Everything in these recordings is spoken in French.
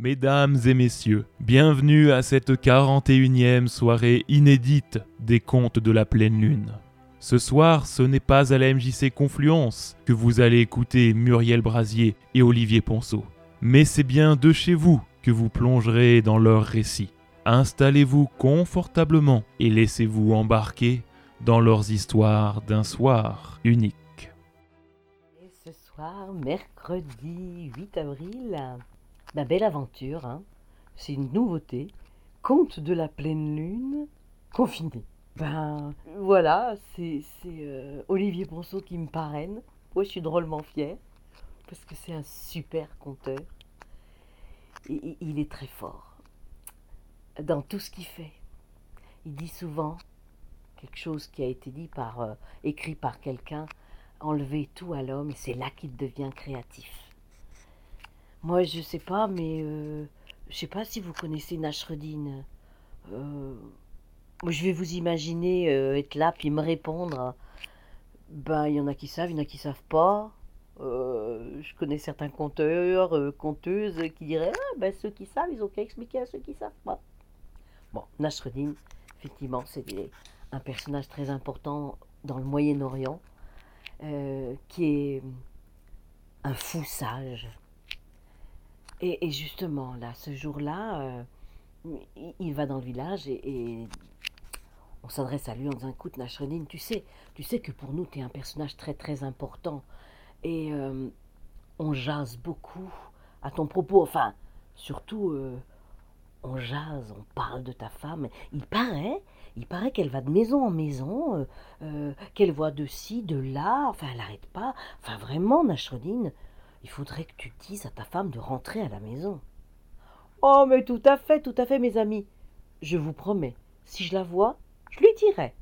Mesdames et messieurs, bienvenue à cette 41e soirée inédite des contes de la pleine lune. Ce soir, ce n'est pas à la MJC Confluence que vous allez écouter Muriel Brasier et Olivier Ponceau, mais c'est bien de chez vous que vous plongerez dans leur récit. Installez-vous confortablement et laissez-vous embarquer dans leurs histoires d'un soir unique. Et ce soir, mercredi 8 avril, ma belle aventure, hein. c'est une nouveauté. Conte de la pleine lune, confiné. Ben voilà, c'est euh, Olivier Ponceau qui me parraine. Moi, je suis drôlement fière parce que c'est un super conteur. Il est très fort dans tout ce qu'il fait. Il dit souvent quelque chose qui a été dit par, euh, écrit par quelqu'un, enlever tout à l'homme et c'est là qu'il devient créatif. Moi, je sais pas, mais euh, je sais pas si vous connaissez Nasreddin. Euh, je vais vous imaginer euh, être là puis me répondre. Ben, il y en a qui savent, il y en a qui savent pas. Euh, je connais certains conteurs, conteuses qui diraient ah, ben, ceux qui savent, ils ont qu'à expliquer à ceux qui savent pas. Bon, Nasreddin, effectivement, c'est un personnage très important dans le Moyen-Orient, qui est un fou sage. Et, justement, là, ce jour-là, euh, il, va dans le village et, on s'adresse à lui en disant Écoute, Nasreddin, tu sais, tu sais que pour nous, tu es un personnage très très important. Et euh, on jase beaucoup à ton propos. Enfin, surtout, euh, on jase, on parle de ta femme. Il paraît, il paraît qu'elle va de maison en maison, qu'elle voit de ci, de là. Enfin, elle n'arrête pas. Enfin, vraiment, Nasreddin, il faudrait que tu dises à ta femme de rentrer à la maison. Oh, mais tout à fait, tout à fait, mes amis. Je vous promets, si je la vois, je lui dirai.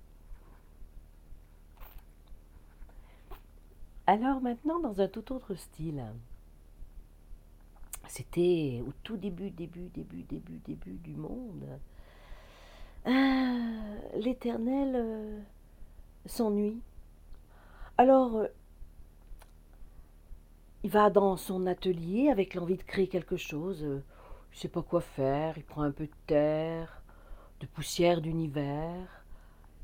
Alors maintenant, dans un tout autre style. C'était au tout début, début, début, début, début du monde. Ah, L'Éternel euh, s'ennuie. Alors, euh, il va dans son atelier avec l'envie de créer quelque chose. euh, Il ne sait pas quoi faire. Il prend un peu de terre, de poussière d'univers.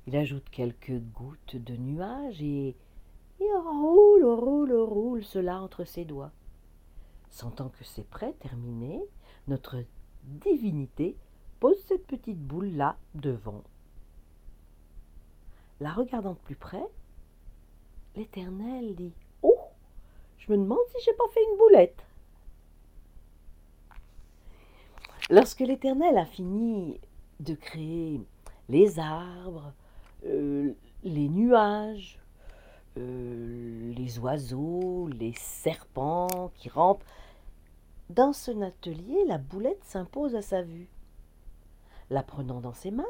Il ajoute quelques gouttes de nuages et il roule, roule, roule cela entre ses doigts. Sentant que c'est prêt, terminé, notre divinité pose cette petite boule-là devant. La regardant de plus près, l'Éternel dit je me demande si j'ai pas fait une boulette. Lorsque l'Éternel a fini de créer les arbres, euh, les nuages, euh, les oiseaux, les serpents qui rampent, dans son atelier, la boulette s'impose à sa vue. La prenant dans ses mains,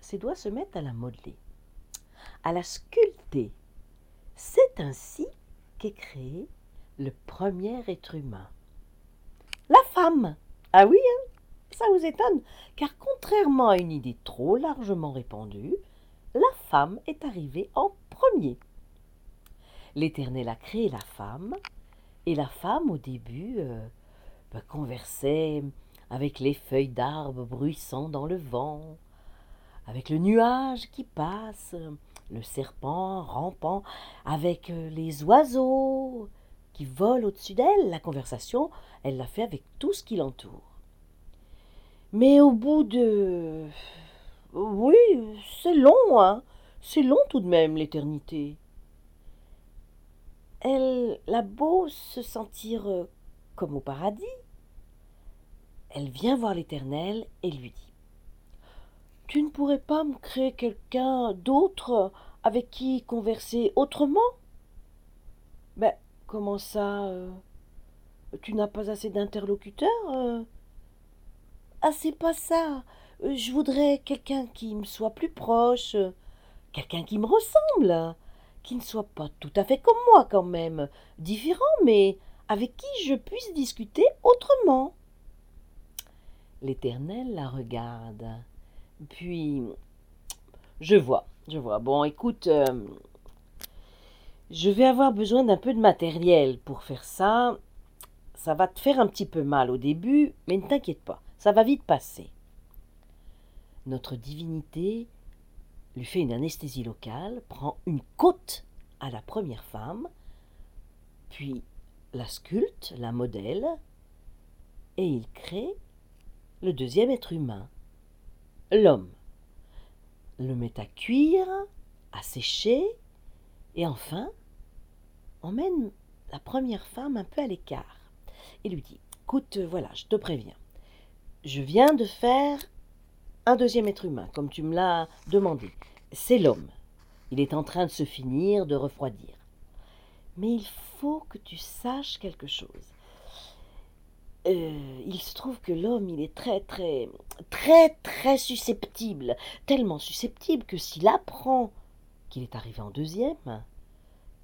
ses doigts se mettent à la modeler, à la sculpter. C'est ainsi qu'est créé le premier être humain. La femme. Ah oui, hein, ça vous étonne, car contrairement à une idée trop largement répandue, la femme est arrivée en premier. L'Éternel a créé la femme, et la femme, au début, euh, bah, conversait avec les feuilles d'arbres bruissant dans le vent, avec le nuage qui passe, le serpent rampant, avec euh, les oiseaux qui volent au-dessus d'elle. La conversation, elle l'a fait avec tout ce qui l'entoure. Mais au bout de... Oui, c'est long, hein. C'est long tout de même, l'éternité. Elle a beau se sentir euh, comme au paradis, elle vient voir l'Éternel et lui dit Tu ne pourrais pas me créer quelqu'un d'autre avec qui converser autrement? Comment ça euh, Tu n'as pas assez d'interlocuteurs euh? Ah, c'est pas ça. Euh, Je voudrais quelqu'un qui me soit plus proche, quelqu'un qui me ressemble, qui ne soit pas tout à fait comme moi quand même, différent, mais avec qui je puisse discuter autrement. L'Éternel la regarde. Puis, je vois, je vois. Bon, écoute, je vais avoir besoin d'un peu de matériel pour faire ça. ça va te faire un petit peu mal au début, mais ne t'inquiète pas, ça va vite passer. Notre divinité lui fait une anesthésie locale, prend une côte à la première femme, puis la sculpte, la modèle, et il crée le deuxième être humain, l'homme. Le met à cuire, à sécher, et enfin emmène la première femme un peu à l'écart et lui dit Écoute, voilà, je te préviens. Je viens de faire un deuxième être humain, comme tu me l'as demandé. C'est l'homme. Il est en train de se finir, de refroidir. Mais il faut que tu saches quelque chose. Euh, il se trouve que l'homme, il est très, très, très, très susceptible. Tellement susceptible que s'il apprend qu'il est arrivé en deuxième,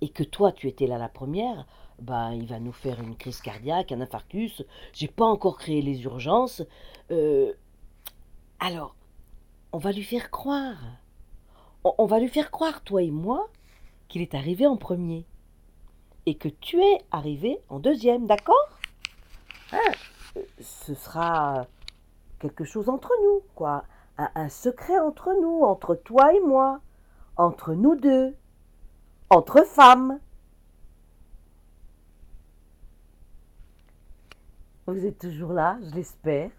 et que toi, tu étais là la première, bah, il va nous faire une crise cardiaque, un infarctus. J'ai pas encore créé les urgences. Euh, alors, on va lui faire croire. On, va lui faire croire, toi et moi, qu'il est arrivé en premier. Et que tu es arrivé en deuxième, d'accord? Hein? Ce sera quelque chose entre nous, quoi. un secret entre nous, entre toi et moi, entre nous deux, entre femmes. Vous êtes toujours là, je l'espère.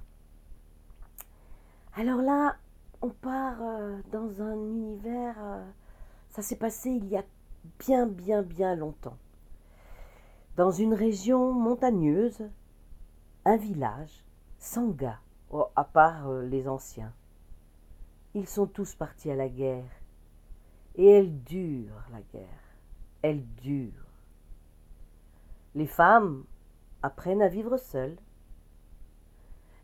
Alors là, on part euh, dans un univers, euh, ça s'est passé il y a bien, bien, bien longtemps. Dans une région montagneuse, un village, sans gars, oh, à part euh, les anciens. Ils sont tous partis à la guerre. Et elle dure, la guerre. Elle dure. Les femmes apprennent à vivre seules.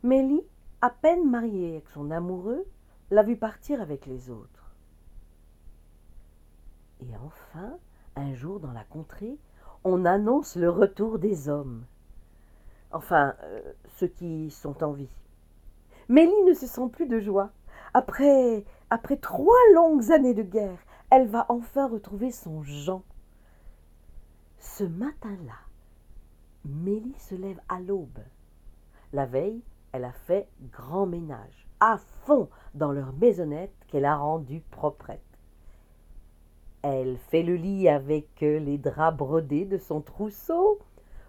Mélie, à peine mariée avec son amoureux, l'a vu partir avec les autres. Et enfin, un jour dans la contrée, on annonce le retour des hommes. Enfin, euh, ceux qui sont en vie. Mélie ne se sent plus de joie. Après, après trois longues années de guerre, elle va enfin retrouver son Jean. Ce matin-là, Mélie se lève à l'aube. La veille, elle a fait grand ménage, à fond dans leur maisonnette qu'elle a rendue proprette. Elle fait le lit avec les draps brodés de son trousseau,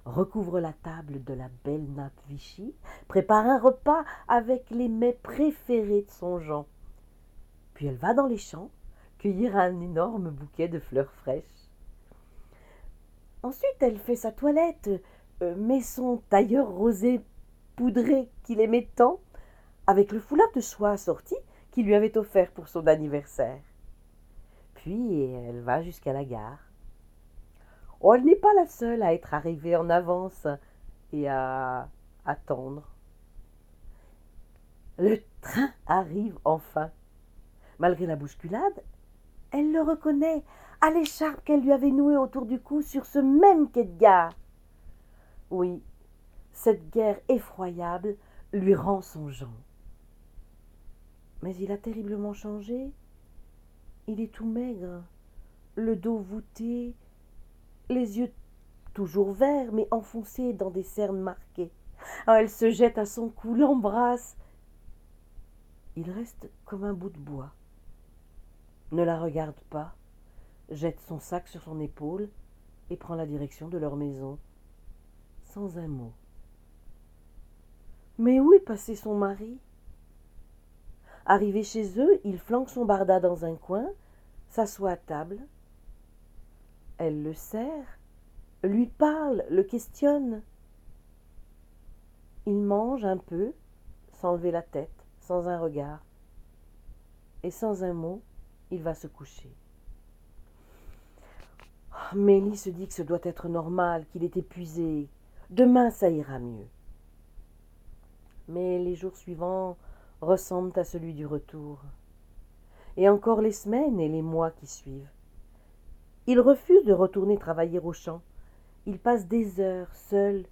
recouvre la table de la belle nappe Vichy, prépare un repas avec les mets préférés de son Jean. Puis elle va dans les champs cueillir un énorme bouquet de fleurs fraîches. Ensuite, elle fait sa toilette, euh, met son tailleur rosé poudré qu'il aimait tant, avec le foulard de soie assorti qu'il lui avait offert pour son anniversaire. Puis elle va jusqu'à la gare. Oh, elle n'est pas la seule à être arrivée en avance et à attendre. Le train arrive enfin. Malgré la bousculade, elle le reconnaît à l'écharpe qu'elle lui avait nouée autour du cou sur ce même quai. Oui, cette guerre effroyable lui rend son Jean. Mais il a terriblement changé. Il est tout maigre, le dos voûté, les yeux toujours verts mais enfoncés dans des cernes marquées. Ah, elle se jette à son cou, l'embrasse. Il reste comme un bout de bois. Ne la regarde pas, jette son sac sur son épaule et prend la direction de leur maison, sans un mot. Mais où est passé son mari? Arrivé chez eux, il flanque son barda dans un coin, s'assoit à table. Elle le serre, lui parle, le questionne. Il mange un peu, sans lever la tête, sans un regard. Et sans un mot, il va se coucher. Mélie se dit que ce doit être normal, qu'il est épuisé. Demain, ça ira mieux mais les jours suivants ressemblent à celui du retour. Et encore les semaines et les mois qui suivent. Il refuse de retourner travailler au champ. Il passe des heures seul,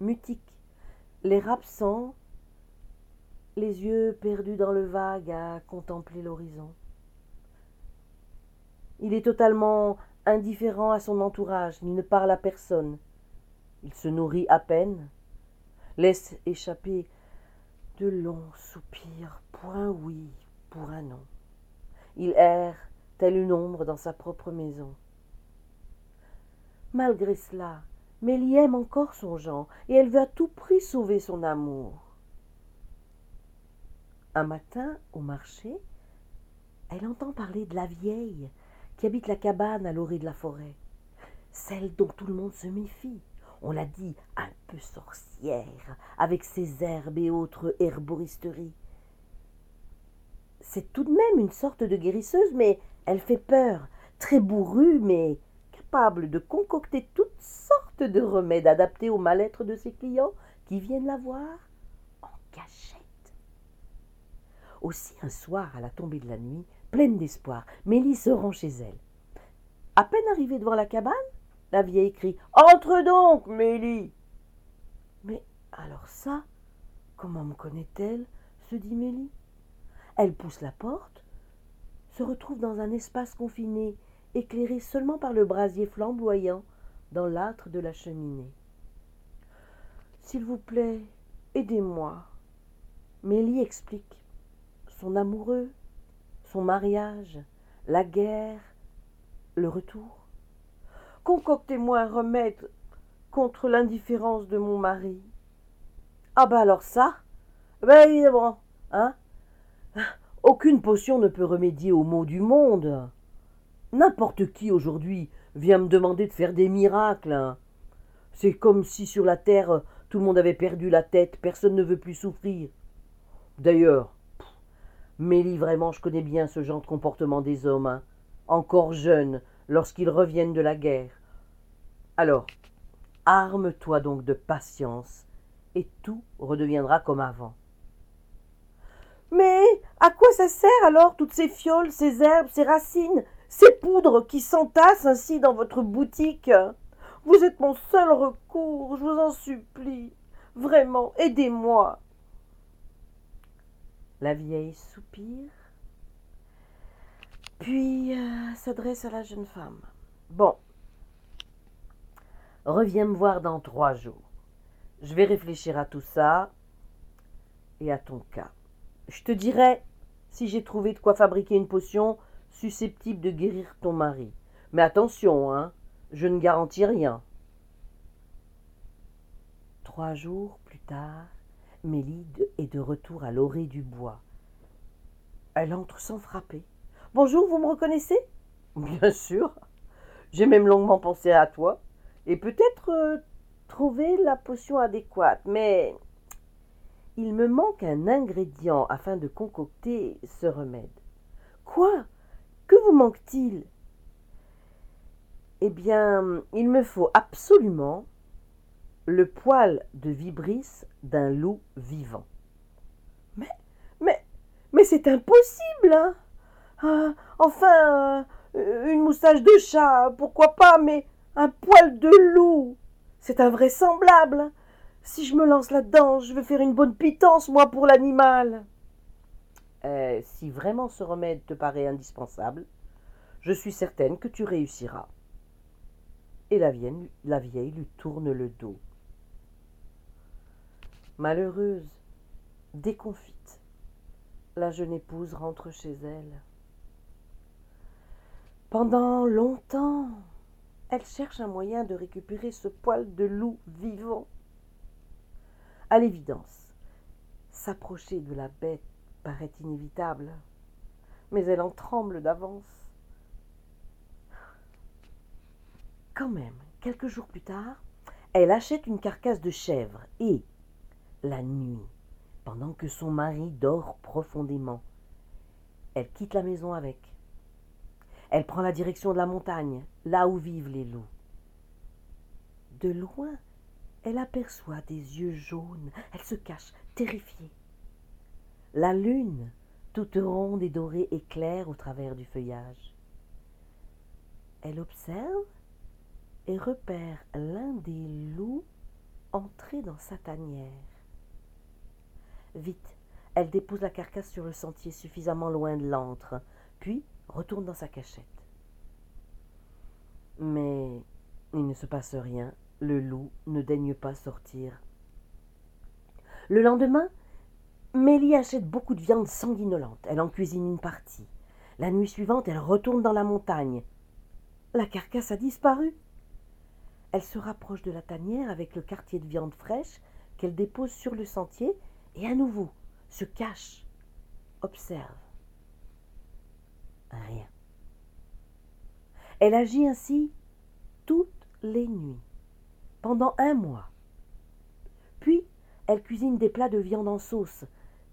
mutique, l'air absent, les yeux perdus dans le vague à contempler l'horizon. Il est totalement indifférent à son entourage, il ne parle à personne. Il se nourrit à peine, laisse échapper de longs soupirs pour un oui, pour un non. Il erre telle une ombre dans sa propre maison. Malgré cela, Mélie aime encore son Jean, et elle veut à tout prix sauver son amour. Un matin, au marché, elle entend parler de la vieille qui habite la cabane à l'orée de la forêt, celle dont tout le monde se méfie. On l'a dit, un peu sorcière, avec ses herbes et autres herboristeries. C'est tout de même une sorte de guérisseuse, mais elle fait peur, très bourrue, mais capable de concocter toutes sortes de remèdes adaptés au mal-être de ses clients qui viennent la voir en cachette. Aussi un soir, à la tombée de la nuit, pleine d'espoir, Mélie se rend chez elle. À peine arrivée devant la cabane, la vieille crie Entre donc, Mélie Mais alors ça, comment me connaît-elle? se dit Mélie. Elle pousse la porte, se retrouve dans un espace confiné, éclairé seulement par le brasier flamboyant dans l'âtre de la cheminée. S'il vous plaît, aidez-moi. Mélie explique son amoureux, son mariage, la guerre, le retour. Concoctez-moi un remède contre l'indifférence de mon mari. Ah ben alors ça, ben évidemment, hein Aucune potion ne peut remédier aux maux du monde. N'importe qui aujourd'hui vient me demander de faire des miracles. C'est comme si sur la terre tout le monde avait perdu la tête, personne ne veut plus souffrir. D'ailleurs, Mélie, vraiment, je connais bien ce genre de comportement des hommes, hein. encore jeunes, lorsqu'ils reviennent de la guerre. Alors, arme-toi donc de patience, et tout redeviendra comme avant. Mais à quoi ça sert alors toutes ces fioles, ces herbes, ces racines, ces poudres qui s'entassent ainsi dans votre boutique? Vous êtes mon seul recours, je vous en supplie. Vraiment, aidez-moi. La vieille soupire, puis euh, s'adresse à la jeune femme. Bon, reviens me voir dans trois jours. Je vais réfléchir à tout ça et à ton cas. Je te dirai si j'ai trouvé de quoi fabriquer une potion susceptible de guérir ton mari. Mais attention, hein, je ne garantis rien. Trois jours plus tard, Mélide est de retour à l'orée du bois. Elle entre sans frapper. Bonjour, vous me reconnaissez Bien sûr. J'ai même longuement pensé à toi et peut-être euh, trouver la potion adéquate, mais il me manque un ingrédient afin de concocter ce remède. Quoi? Que vous manque-t-il? Eh bien, il me faut absolument le poil de vibris d'un loup vivant. Mais, mais, mais c'est impossible, hein ah, Enfin, euh, une moustache de chat, pourquoi pas, mais un poil de loup, c'est invraisemblable. Si je me lance là-dedans, je vais faire une bonne pitance, moi, pour l'animal. Euh, si vraiment ce remède te paraît indispensable, je suis certaine que tu réussiras. Et la vieille lui tourne le dos. Malheureuse, déconfite, la jeune épouse rentre chez elle. Pendant longtemps, elle cherche un moyen de récupérer ce poil de loup vivant. À l'évidence, s'approcher de la bête paraît inévitable, mais elle en tremble d'avance. Quand même, quelques jours plus tard, elle achète une carcasse de chèvre et, la nuit, pendant que son mari dort profondément. Elle quitte la maison avec. Elle prend la direction de la montagne, là où vivent les loups. De loin, elle aperçoit des yeux jaunes. Elle se cache, terrifiée. La lune, toute ronde et dorée, éclaire au travers du feuillage. Elle observe et repère l'un des loups entrer dans sa tanière. Vite, elle dépose la carcasse sur le sentier suffisamment loin de l'antre, puis retourne dans sa cachette. Mais il ne se passe rien. le loup ne daigne pas sortir. Le lendemain, Mélie achète beaucoup de viande sanguinolente. Elle en cuisine une partie. La nuit suivante, elle retourne dans la montagne. La carcasse a disparu. Elle se rapproche de la tanière avec le quartier de viande fraîche qu'elle dépose sur le sentier et à nouveau se cache, observe. Rien. Elle agit ainsi toutes les nuits, pendant un mois. Puis, elle cuisine des plats de viande en sauce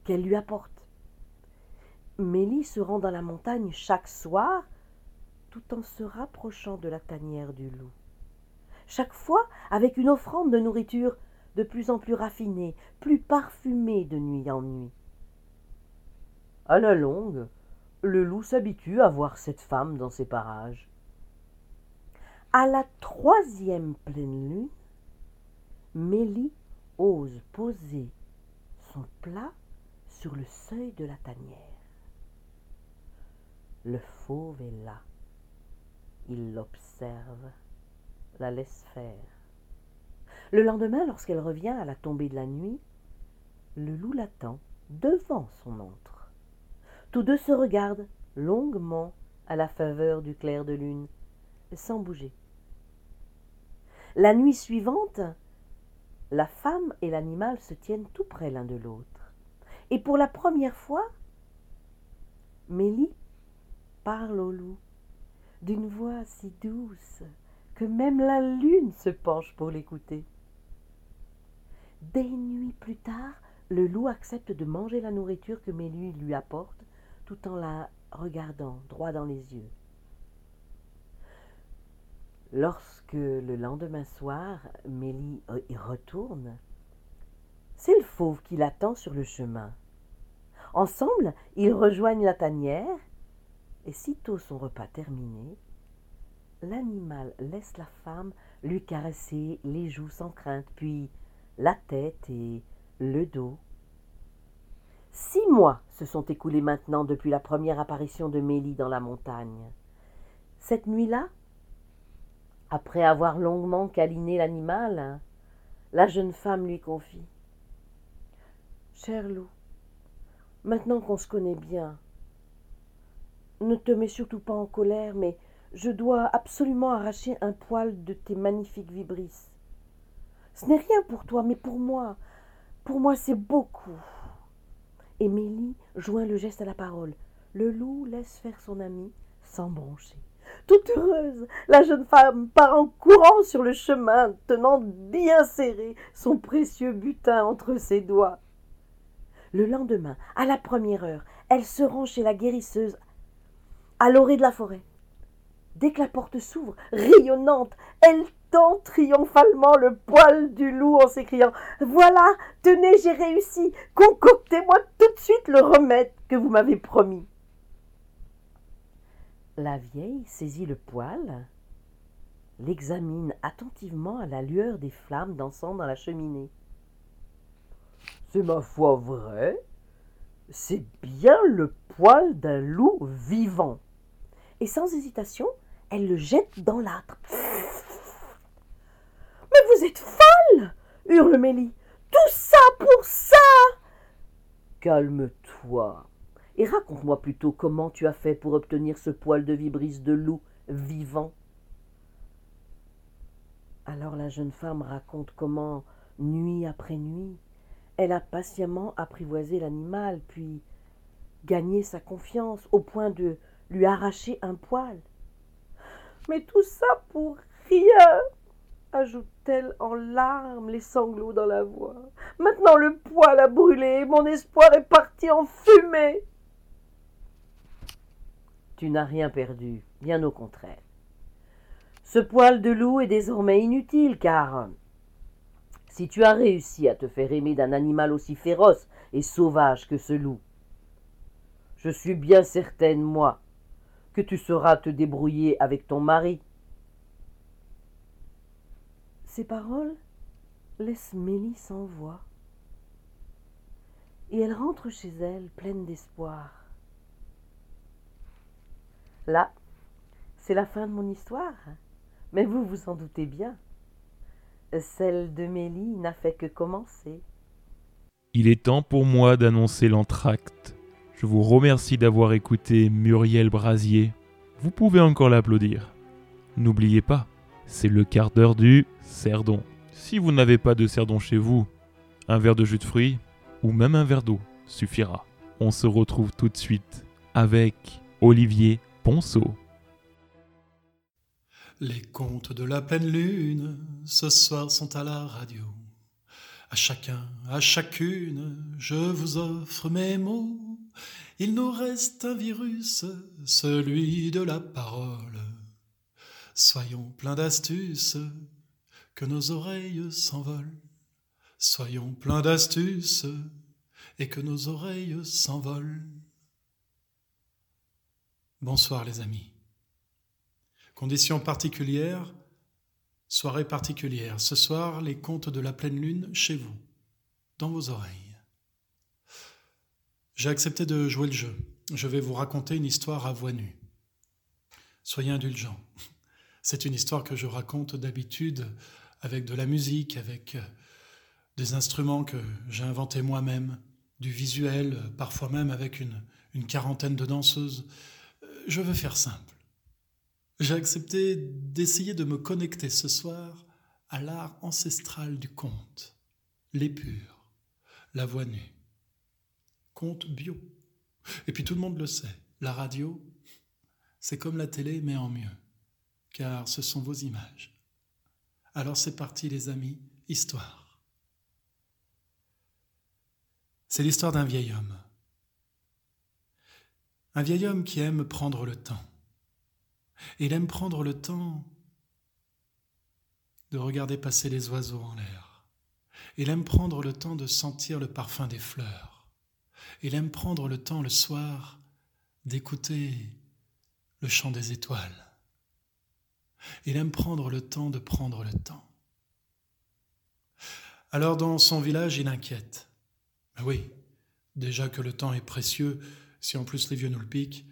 qu'elle lui apporte. Mélie se rend dans la montagne chaque soir tout en se rapprochant de la tanière du loup. Chaque fois avec une offrande de nourriture de plus en plus raffinée, plus parfumée de nuit en nuit. À la longue, le loup s'habitue à voir cette femme dans ses parages. À la troisième pleine lune, Mélie ose poser son plat sur le seuil de la tanière. Le fauve est là. Il l'observe, la laisse faire. Le lendemain, lorsqu'elle revient à la tombée de la nuit, le loup l'attend devant son antre. Tous deux se regardent longuement à la faveur du clair de lune, sans bouger. La nuit suivante, la femme et l'animal se tiennent tout près l'un de l'autre. Et pour la première fois, Mélie parle au loup d'une voix si douce que même la lune se penche pour l'écouter. Des nuits plus tard, le loup accepte de manger la nourriture que Mélie lui apporte tout en la regardant droit dans les yeux. Lorsque le lendemain soir, Mélie y retourne, c'est le fauve qui l'attend sur le chemin. Ensemble, ils rejoignent la tanière, et sitôt son repas terminé, l'animal laisse la femme lui caresser les joues sans crainte, puis la tête et le dos. Six mois se sont écoulés maintenant depuis la première apparition de Mélie dans la montagne. Cette nuit-là, après avoir longuement câliné l'animal, la jeune femme lui confie Cher loup, maintenant qu'on se connaît bien, ne te mets surtout pas en colère, mais je dois absolument arracher un poil de tes magnifiques vibrisses. Ce n'est rien pour toi, mais pour moi, pour moi c'est beaucoup. Émilie joint le geste à la parole. Le loup laisse faire son ami sans broncher. Toute heureuse, la jeune femme part en courant sur le chemin, tenant bien serré son précieux butin entre ses doigts. Le lendemain, à la première heure, elle se rend chez la guérisseuse à l'orée de la forêt. Dès que la porte s'ouvre, rayonnante, elle triomphalement le poil du loup en s'écriant Voilà, tenez, j'ai réussi. Concoctez-moi tout de suite le remède que vous m'avez promis. La vieille saisit le poil, l'examine attentivement à la lueur des flammes dansant dans la cheminée. C'est ma foi vrai, c'est bien le poil d'un loup vivant et sans hésitation, elle le jette dans l'âtre. Folle hurle Mélie. Tout ça pour ça Calme-toi et raconte-moi plutôt comment tu as fait pour obtenir ce poil de vibrise de loup vivant. Alors la jeune femme raconte comment, nuit après nuit, elle a patiemment apprivoisé l'animal, puis gagné sa confiance au point de lui arracher un poil. Mais tout ça pour rien, ajoute-t-elle en larmes, les sanglots dans la voix. Maintenant le poil a brûlé, mon espoir est parti en fumée. Tu n'as rien perdu, bien au contraire. Ce poil de loup est désormais inutile, car si tu as réussi à te faire aimer d'un animal aussi féroce et sauvage que ce loup, je suis bien certaine, moi, que tu sauras te débrouiller avec ton mari. Ces paroles laissent Mélie sans voix, et elle rentre chez elle pleine d'espoir. Là, c'est la fin de mon histoire, mais vous vous en doutez bien. Celle de Mélie n'a fait que commencer. Il est temps pour moi d'annoncer l'entracte. Je vous remercie d'avoir écouté Muriel Brasier. Vous pouvez encore l'applaudir. N'oubliez pas, c'est le quart d'heure du cerdon. Si vous n'avez pas de cerdon chez vous, un verre de jus de fruits ou même un verre d'eau suffira. On se retrouve tout de suite avec Olivier Ponceau. Les contes de la pleine lune ce soir sont à la radio. À chacun, à chacune, je vous offre mes mots. Il nous reste un virus, celui de la parole. Soyons pleins d'astuces, que nos oreilles s'envolent. Soyons pleins d'astuces, et que nos oreilles s'envolent. Bonsoir les amis. Conditions particulières, soirée particulière. Ce soir, les contes de la pleine lune chez vous, dans vos oreilles. J'ai accepté de jouer le jeu. Je vais vous raconter une histoire à voix nue. Soyez indulgents. C'est une histoire que je raconte d'habitude avec de la musique, avec des instruments que j'ai inventés moi-même, du visuel, parfois même avec une, une quarantaine de danseuses. Je veux faire simple. J'ai accepté d'essayer de me connecter ce soir à l'art ancestral du conte, l'épure, la voix nue. Conte bio. Et puis tout le monde le sait, la radio, c'est comme la télé, mais en mieux, car ce sont vos images. Alors c'est parti les amis, histoire. C'est l'histoire d'un vieil homme. Un vieil homme qui aime prendre le temps il aime prendre le temps de regarder passer les oiseaux en l'air. Il aime prendre le temps de sentir le parfum des fleurs. Il aime prendre le temps le soir d'écouter le chant des étoiles. Il aime prendre le temps de prendre le temps. Alors dans son village, il inquiète. oui, déjà que le temps est précieux, si en plus les vieux nous le piquent,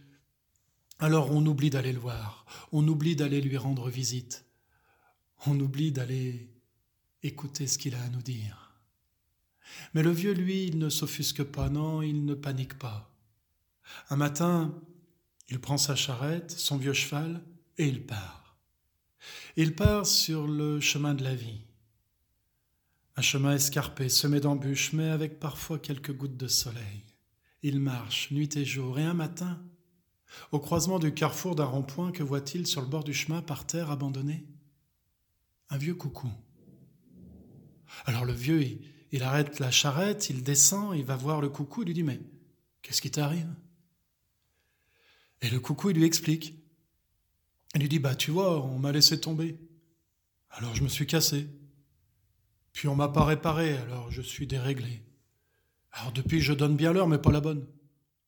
alors on oublie d'aller le voir, on oublie d'aller lui rendre visite, on oublie d'aller écouter ce qu'il a à nous dire. Mais le vieux, lui, il ne s'offusque pas, non, il ne panique pas. Un matin, il prend sa charrette, son vieux cheval, et il part. Il part sur le chemin de la vie. Un chemin escarpé, semé d'embûches, mais avec parfois quelques gouttes de soleil. Il marche nuit et jour, et un matin, au croisement du carrefour d'un rond-point, que voit-il sur le bord du chemin par terre abandonné? Un vieux coucou. Alors le vieux, il, arrête la charrette, il descend, il va voir le coucou, il lui dit Mais qu'est-ce qui t'arrive? Et le coucou, il lui explique. Il lui dit Bah tu vois, on m'a laissé tomber. Alors je me suis cassé. Puis on m'a pas réparé, alors je suis déréglé. Alors depuis, je donne bien l'heure, mais pas la bonne.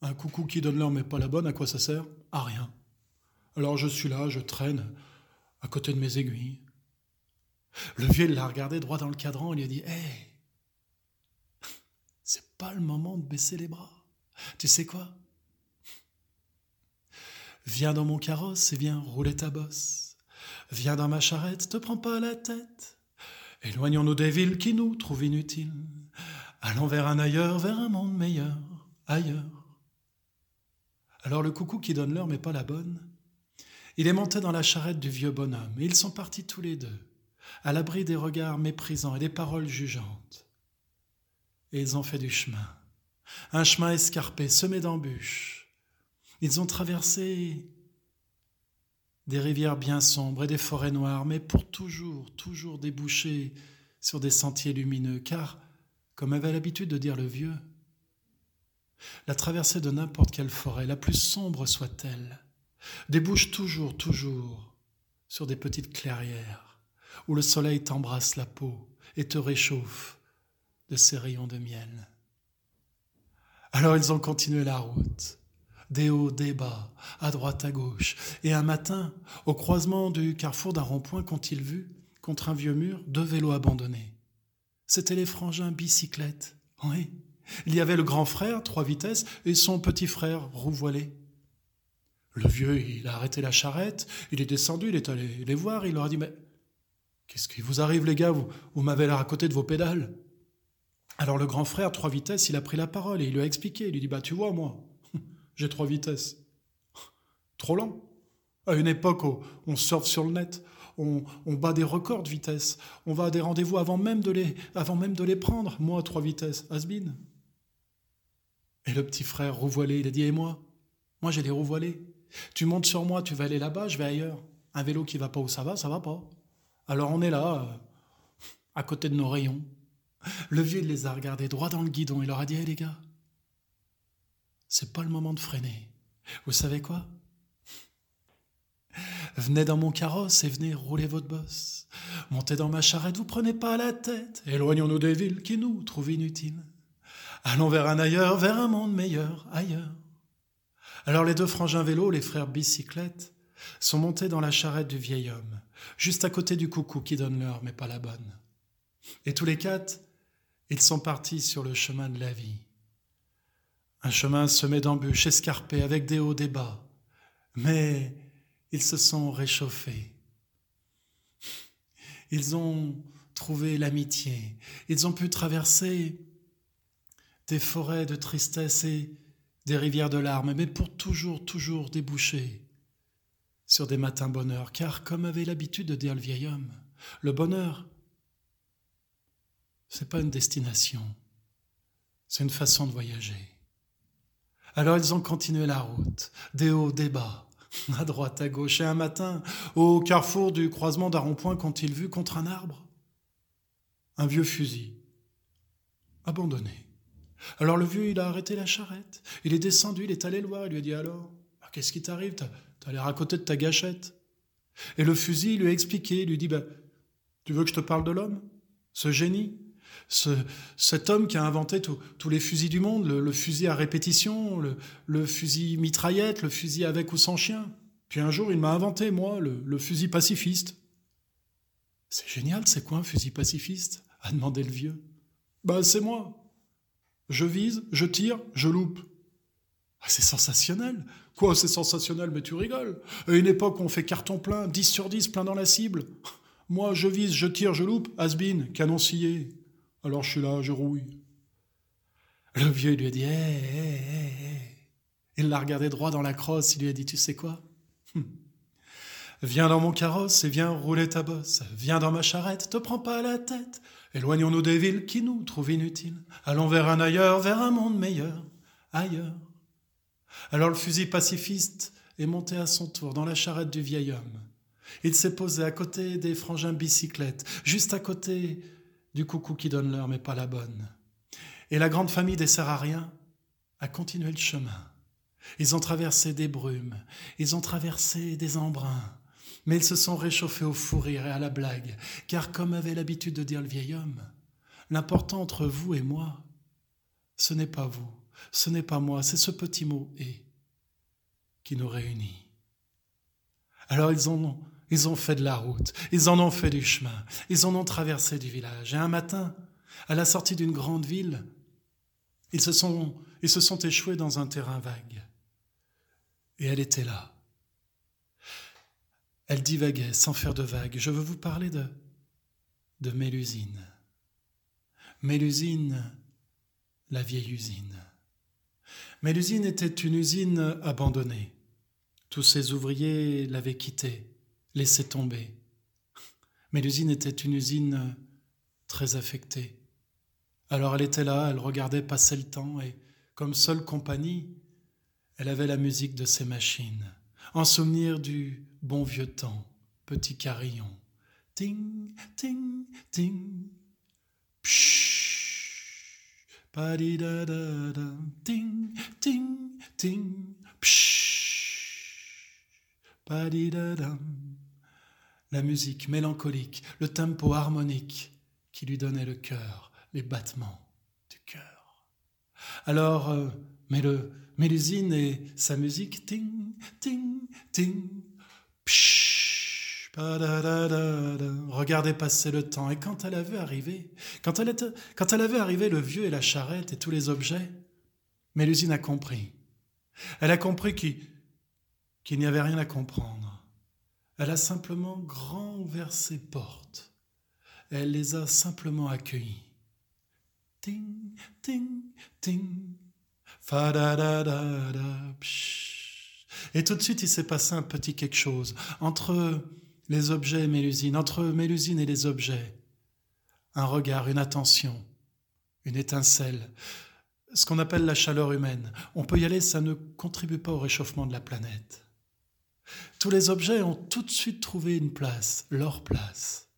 Un coucou qui donne l'heure mais pas la bonne, à quoi ça sert? À rien. Alors je suis là, je traîne à côté de mes aiguilles. Le vieux l'a regardé droit dans le cadran et lui a dit Hé, c'est pas le moment de baisser les bras. Tu sais quoi? Viens dans mon carrosse et viens rouler ta bosse. Viens dans ma charrette, te prends pas la tête. Éloignons-nous des villes qui nous trouvent inutiles. Allons vers un ailleurs, vers un monde meilleur, ailleurs. Alors le coucou qui donne l'heure mais pas la bonne, il est monté dans la charrette du vieux bonhomme et ils sont partis tous les deux, à l'abri des regards méprisants et des paroles jugeantes. Et ils ont fait du chemin, un chemin escarpé, semé d'embûches. Ils ont traversé des rivières bien sombres et des forêts noires, mais pour toujours, toujours déboucher sur des sentiers lumineux, car, comme avait l'habitude de dire le vieux, la traversée de n'importe quelle forêt, la plus sombre soit-elle, débouche toujours, toujours sur des petites clairières où le soleil t'embrasse la peau et te réchauffe de ses rayons de miel. Alors ils ont continué la route, des hauts, des bas, à droite, à gauche, et un matin, au croisement du carrefour d'un rond-point, qu'ont-ils vu, contre un vieux mur, deux vélos abandonnés C'étaient les frangins bicyclettes, oui, il y avait le grand frère, trois vitesses, et son petit frère, roue voilée. Le vieux, il a arrêté la charrette, il est descendu, il est allé les voir, il leur a dit Mais Qu'est-ce qui vous arrive, les gars? Vous, m'avez l'air à côté de vos pédales. Alors le grand frère, trois vitesses, il a pris la parole et il lui a expliqué. Il lui dit Bah, tu vois, moi, j'ai trois vitesses. Trop lent. À une époque où on surfe sur le net, on, bat des records de vitesse, on va à des rendez-vous avant même de les, avant même de les prendre. Moi, trois vitesses, Asbin. Et le petit frère rouvoilé, il a dit Et moi? Moi, j'ai les roues voilées. Tu montes sur moi, tu vas aller là-bas, je vais ailleurs. Un vélo qui va pas où ça va, ça va pas. Alors on est là, euh, à côté de nos rayons. Le vieux les a regardés droit dans le guidon. Il leur a dit Hé les gars, c'est pas le moment de freiner. Vous savez quoi? Venez dans mon carrosse et venez rouler votre bosse. Montez dans ma charrette, vous prenez pas la tête. Éloignons-nous des villes qui nous trouvent inutiles. Allons vers un ailleurs, vers un monde meilleur, ailleurs. Alors les deux frangins vélos, les frères bicyclettes, sont montés dans la charrette du vieil homme, juste à côté du coucou qui donne l'heure, mais pas la bonne. Et tous les quatre, ils sont partis sur le chemin de la vie. Un chemin semé d'embûches, escarpé, avec des hauts, des bas. Mais ils se sont réchauffés. Ils ont trouvé l'amitié. Ils ont pu traverser des forêts de tristesse et des rivières de larmes, mais pour toujours, toujours déboucher sur des matins bonheur, car comme avait l'habitude de dire le vieil homme, le bonheur, c'est pas une destination, c'est une façon de voyager. Alors ils ont continué la route, des hauts, des bas, à droite, à gauche, et un matin, au carrefour du croisement d'un rond-point, qu'ont-ils vu contre un arbre Un vieux fusil, abandonné. Alors le vieux, il a arrêté la charrette. Il est descendu, il est allé le voir, il lui a dit alors, qu'est-ce qui t'arrive? T'as l'air à côté de ta gâchette. Et le fusil il lui a expliqué, lui dit, bah, tu veux que je te parle de l'homme Ce génie? Ce, cet homme qui a inventé tous les fusils du monde, le, fusil à répétition, le, fusil mitraillette, le fusil avec ou sans chien. Puis un jour, il m'a inventé, moi, le, fusil pacifiste. C'est génial, c'est quoi un fusil pacifiste? a demandé le vieux. Ben, c'est moi. Je vise, je tire, je loupe. Ah, c'est sensationnel. Quoi, c'est sensationnel, mais tu rigoles. À une époque, on fait carton plein, 10 sur 10, plein dans la cible. Moi, je vise, je tire, je loupe. Asbin, canon scié. Alors je suis là, je rouille. Le vieux lui a dit Hé, hé, hé, Il l'a regardé droit dans la crosse, il lui a dit Tu sais quoi? Hum. Viens dans mon carrosse et viens rouler ta bosse. Viens dans ma charrette, te prends pas la tête. Éloignons-nous des villes qui nous trouvent inutiles. Allons vers un ailleurs, vers un monde meilleur. Ailleurs. Alors le fusil pacifiste est monté à son tour dans la charrette du vieil homme. Il s'est posé à côté des frangins bicyclettes, juste à côté du coucou qui donne l'heure mais pas la bonne. Et la grande famille des Sarariens a continué le chemin. Ils ont traversé des brumes, ils ont traversé des embruns, mais ils se sont réchauffés au fou rire et à la blague, car comme avait l'habitude de dire le vieil homme, l'important entre vous et moi, ce n'est pas vous, ce n'est pas moi, c'est ce petit mot et qui nous réunit. Alors ils ont ils ont fait de la route, ils en ont fait du chemin, ils en ont traversé du village. Et un matin, à la sortie d'une grande ville, ils se sont, ils se sont échoués dans un terrain vague. Et elle était là. Elle divaguait sans faire de vagues. Je veux vous parler de, de Mélusine. Mélusine, la vieille usine. Mélusine était une usine abandonnée. Tous ses ouvriers l'avaient quittée laissé tomber. Mais l'usine était une usine très affectée. Alors elle était là, elle regardait passer le temps et, comme seule compagnie, elle avait la musique de ses machines, en souvenir du bon vieux temps, petit carillon. Ting, ting, ting. Pshh. Pa-di-da-da-da. Ting, ting, ting. Pshh. Pa-di-da-da la musique mélancolique, le tempo harmonique qui lui donnait le cœur, les battements du cœur. Alors, euh, Mélusine et sa musique, ting, ting, ting, pshh, regardez passer le temps. Et quand elle avait arrivé, quand elle, était, quand elle avait arrivé le vieux et la charrette et tous les objets, Mélusine a compris. Elle a compris qu'il n'y avait rien à comprendre. Elle a simplement grand ouvert ses portes elle les a simplement accueillis. Ting, ting, ting. Fa da da da da. Et tout de suite, il s'est passé un petit quelque chose entre les objets et Mélusine, entre Mélusine et les objets. Un regard, une attention, une étincelle, ce qu'on appelle la chaleur humaine. On peut y aller, ça ne contribue pas au réchauffement de la planète. Tous les objets ont tout de suite trouvé une place, leur place.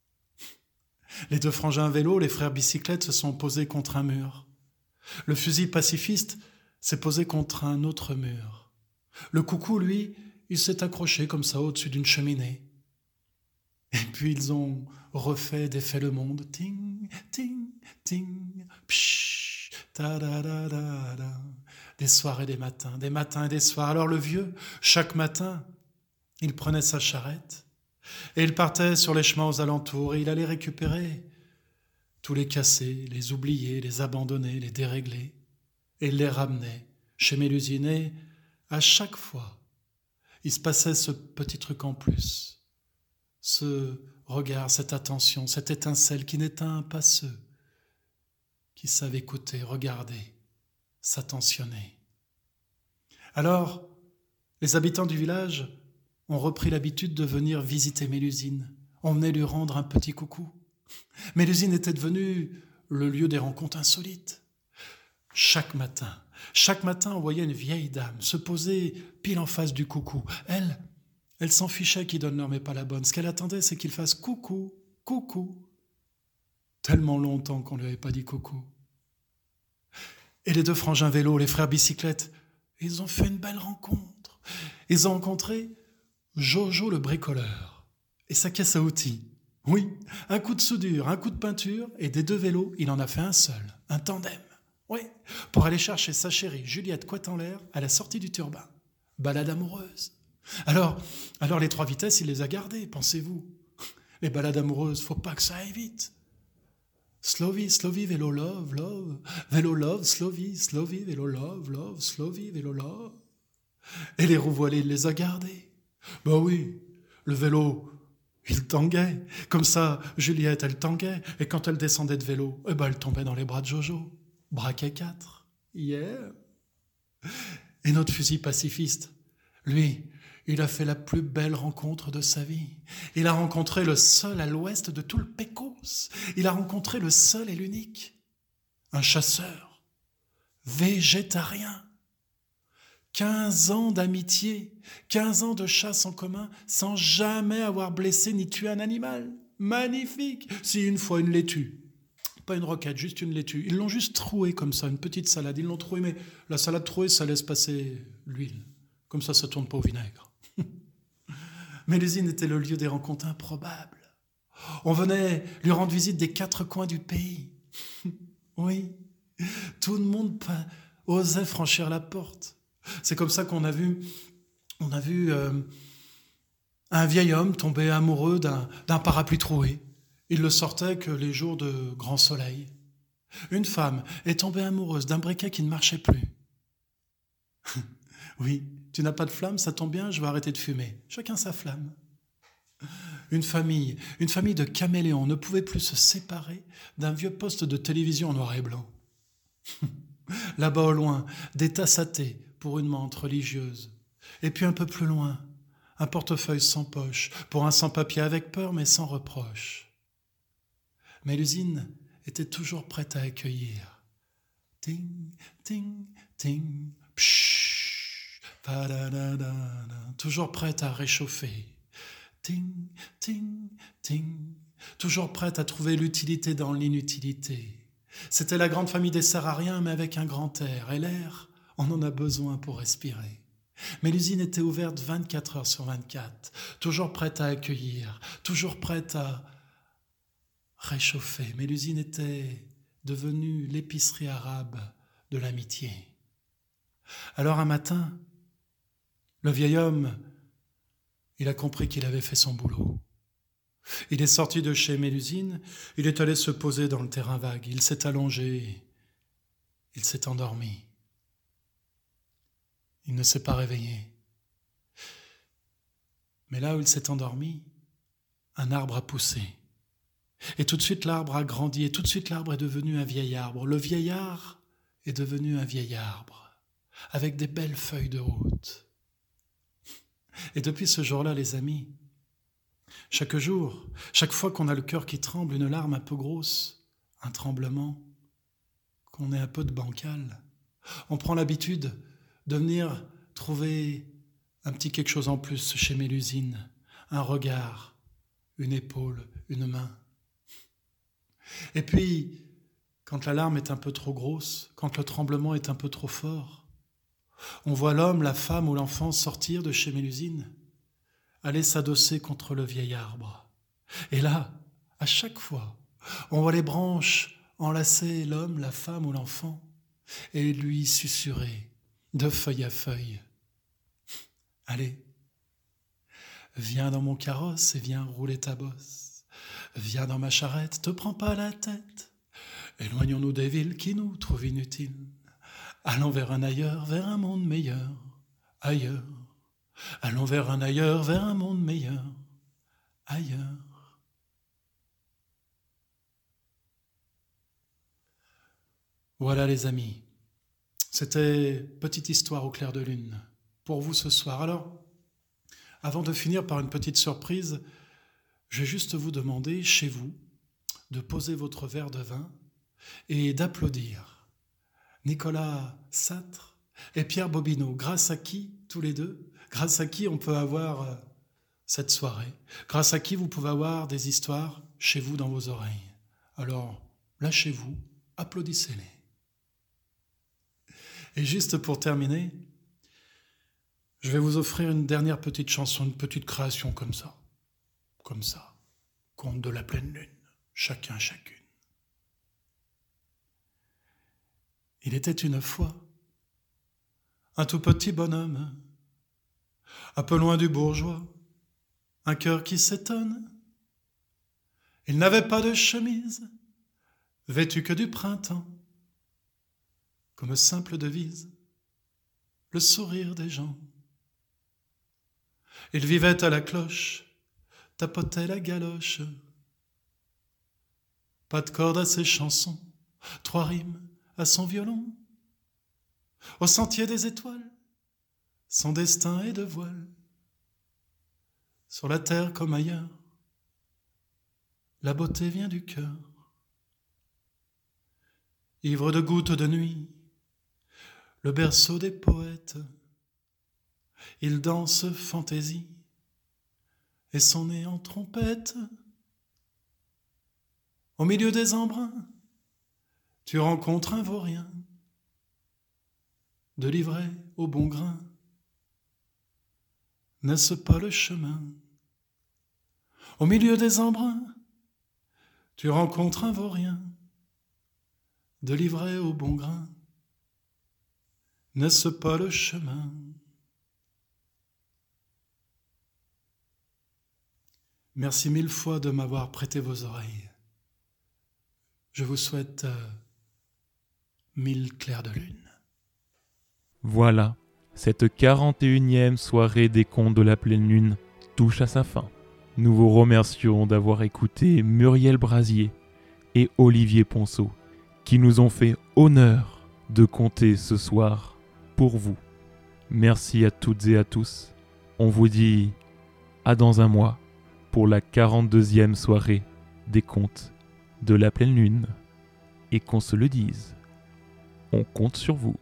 Les deux frangins vélo, les frères bicyclettes se sont posés contre un mur. Le fusil pacifiste s'est posé contre un autre mur. Le coucou, lui, il s'est accroché comme ça au-dessus d'une cheminée. Et puis ils ont refait défait le monde. Ting, ting, ting, psh, ta da da da da. Des soirs et des matins, des matins et des soirs. Alors le vieux, chaque matin, il prenait sa charrette et il partait sur les chemins aux alentours et il allait récupérer tous les cassés, les oubliés, les abandonnés, les déréglés, et les ramenait chez Mélusine à chaque fois, il se passait ce petit truc en plus, ce regard, cette attention, cette étincelle qui n'éteint pas ceux qui savent écouter, regarder, s'attentionner. Alors, les habitants du village ont repris l'habitude de venir visiter Mélusine. On venait lui rendre un petit coucou. Mélusine était devenue le lieu des rencontres insolites. Chaque matin, chaque matin, on voyait une vieille dame se poser pile en face du coucou. Elle, elle s'en fichait qu'il donne l'heure mais pas la bonne. Ce qu'elle attendait, c'est qu'il fasse coucou, coucou. Tellement longtemps qu'on ne lui avait pas dit coucou. Et les deux frangins vélo, les frères bicyclettes, ils ont fait une belle rencontre. Ils ont rencontré Jojo le bricoleur et sa caisse à outils. Oui, un coup de soudure, un coup de peinture, et des deux vélos, il en a fait un seul, un tandem. Oui, pour aller chercher sa chérie Juliette Couette en l'air à la sortie du turbin. Balade amoureuse. Alors, alors les trois vitesses, il les a gardées, pensez-vous? Les balades amoureuses, faut pas que ça aille vite. Slovy, Slovy, vélo love, love. Vélo love, Slovy, Slovy, vélo love, love, Slovy, vélo love. Et les roues voilées, il les a gardées. Ben oui, le vélo, il tanguait. Comme ça, Juliette, elle tanguait. Et quand elle descendait de vélo, eh ben, elle tombait dans les bras de Jojo. Braquet 4. Yeah. Et notre fusil pacifiste, lui, il a fait la plus belle rencontre de sa vie. Il a rencontré le seul à l'ouest de tout le Pécos. Il a rencontré le seul et l'unique. Un chasseur. Végétarien. 15 ans d'amitié, 15 ans de chasse en commun, sans jamais avoir blessé ni tué un animal. Magnifique Si une fois une laitue, pas une roquette, juste une laitue, ils l'ont juste troué comme ça, une petite salade, ils l'ont troué, mais la salade trouée, ça laisse passer l'huile. Comme ça, ça tourne pas au vinaigre. mais l'usine était le lieu des rencontres improbables. On venait lui rendre visite des quatre coins du pays. oui, tout le monde osait franchir la porte. C'est comme ça qu'on a vu, on a vu euh, un vieil homme tomber amoureux d'un parapluie troué. Il le sortait que les jours de grand soleil. Une femme est tombée amoureuse d'un briquet qui ne marchait plus. oui, tu n'as pas de flamme, ça tombe bien, je vais arrêter de fumer. Chacun sa flamme. Une famille, une famille de caméléons ne pouvait plus se séparer d'un vieux poste de télévision en noir et blanc. Là-bas au loin, des tasses à thé pour une menthe religieuse. Et puis un peu plus loin, un portefeuille sans poche, pour un sans-papier avec peur mais sans reproche. Mais l'usine était toujours prête à accueillir. Ting, ting, ting, pshh, toujours prête à réchauffer. Ting, ting, ting, toujours prête à trouver l'utilité dans l'inutilité. C'était la grande famille des rien mais avec un grand air, et l'air, on en a besoin pour respirer. Mais l'usine était ouverte 24 heures sur 24, toujours prête à accueillir, toujours prête à réchauffer. Mais l'usine était devenue l'épicerie arabe de l'amitié. Alors un matin, le vieil homme, il a compris qu'il avait fait son boulot. Il est sorti de chez Mélusine, il est allé se poser dans le terrain vague, il s'est allongé, il s'est endormi. Il ne s'est pas réveillé. Mais là où il s'est endormi, un arbre a poussé. Et tout de suite l'arbre a grandi, et tout de suite l'arbre est devenu un vieil arbre. Le vieillard est devenu un vieil arbre, avec des belles feuilles de route. Et depuis ce jour-là, les amis, chaque jour, chaque fois qu'on a le cœur qui tremble, une larme un peu grosse, un tremblement, qu'on est un peu de bancal, on prend l'habitude de venir trouver un petit quelque chose en plus chez Mélusine, un regard, une épaule, une main. Et puis, quand la larme est un peu trop grosse, quand le tremblement est un peu trop fort, on voit l'homme, la femme ou l'enfant sortir de chez Mélusine, aller s'adosser contre le vieil arbre. Et là, à chaque fois, on voit les branches enlacer l'homme, la femme ou l'enfant et lui susurrer de feuille à feuille. Allez, viens dans mon carrosse et viens rouler ta bosse. Viens dans ma charrette, te prends pas la tête. Éloignons-nous des villes qui nous trouvent inutiles. Allons vers un ailleurs, vers un monde meilleur. Ailleurs. Allons vers un ailleurs, vers un monde meilleur. Ailleurs. Voilà les amis. C'était petite histoire au clair de lune pour vous ce soir. Alors, avant de finir par une petite surprise, je vais juste vous demander chez vous de poser votre verre de vin et d'applaudir Nicolas Satre et Pierre Bobineau, grâce à qui, tous les deux, grâce à qui on peut avoir euh, cette soirée, grâce à qui vous pouvez avoir des histoires chez vous dans vos oreilles? Alors, lâchez-vous, applaudissez-les. Et juste pour terminer, je vais vous offrir une dernière petite chanson, une petite création comme ça. Comme ça. Conte de la pleine lune. Chacun, chacune. Il était une fois un tout petit bonhomme, un peu loin du bourgeois, un cœur qui s'étonne. Il n'avait pas de chemise, vêtu que du printemps comme simple devise le sourire des gens. Il vivait à la cloche, tapotait la galoche. Pas de corde à ses chansons, trois rimes à son violon. Au sentier des étoiles, son destin est de voile. Sur la terre comme ailleurs, la beauté vient du cœur. Ivre de gouttes de nuit, le berceau des poètes. Il danse fantaisie et son nez en trompette. Au milieu des embruns, tu rencontres un vaurien, de livret au bon grain. N'est-ce pas le chemin? Au milieu des embruns, tu rencontres un vaurien, de livret au bon grain. N'est-ce pas le chemin? Merci mille fois de m'avoir prêté vos oreilles. Je vous souhaite euh, mille clairs de lune. Voilà, cette 41e soirée des contes de la pleine lune touche à sa fin. Nous vous remercions d'avoir écouté Muriel Brasier et Olivier Ponceau, qui nous ont fait honneur de compter ce soir pour vous. Merci à toutes et à tous. On vous dit à dans un mois pour la 42e soirée des contes de la pleine lune. Et qu'on se le dise, on compte sur vous.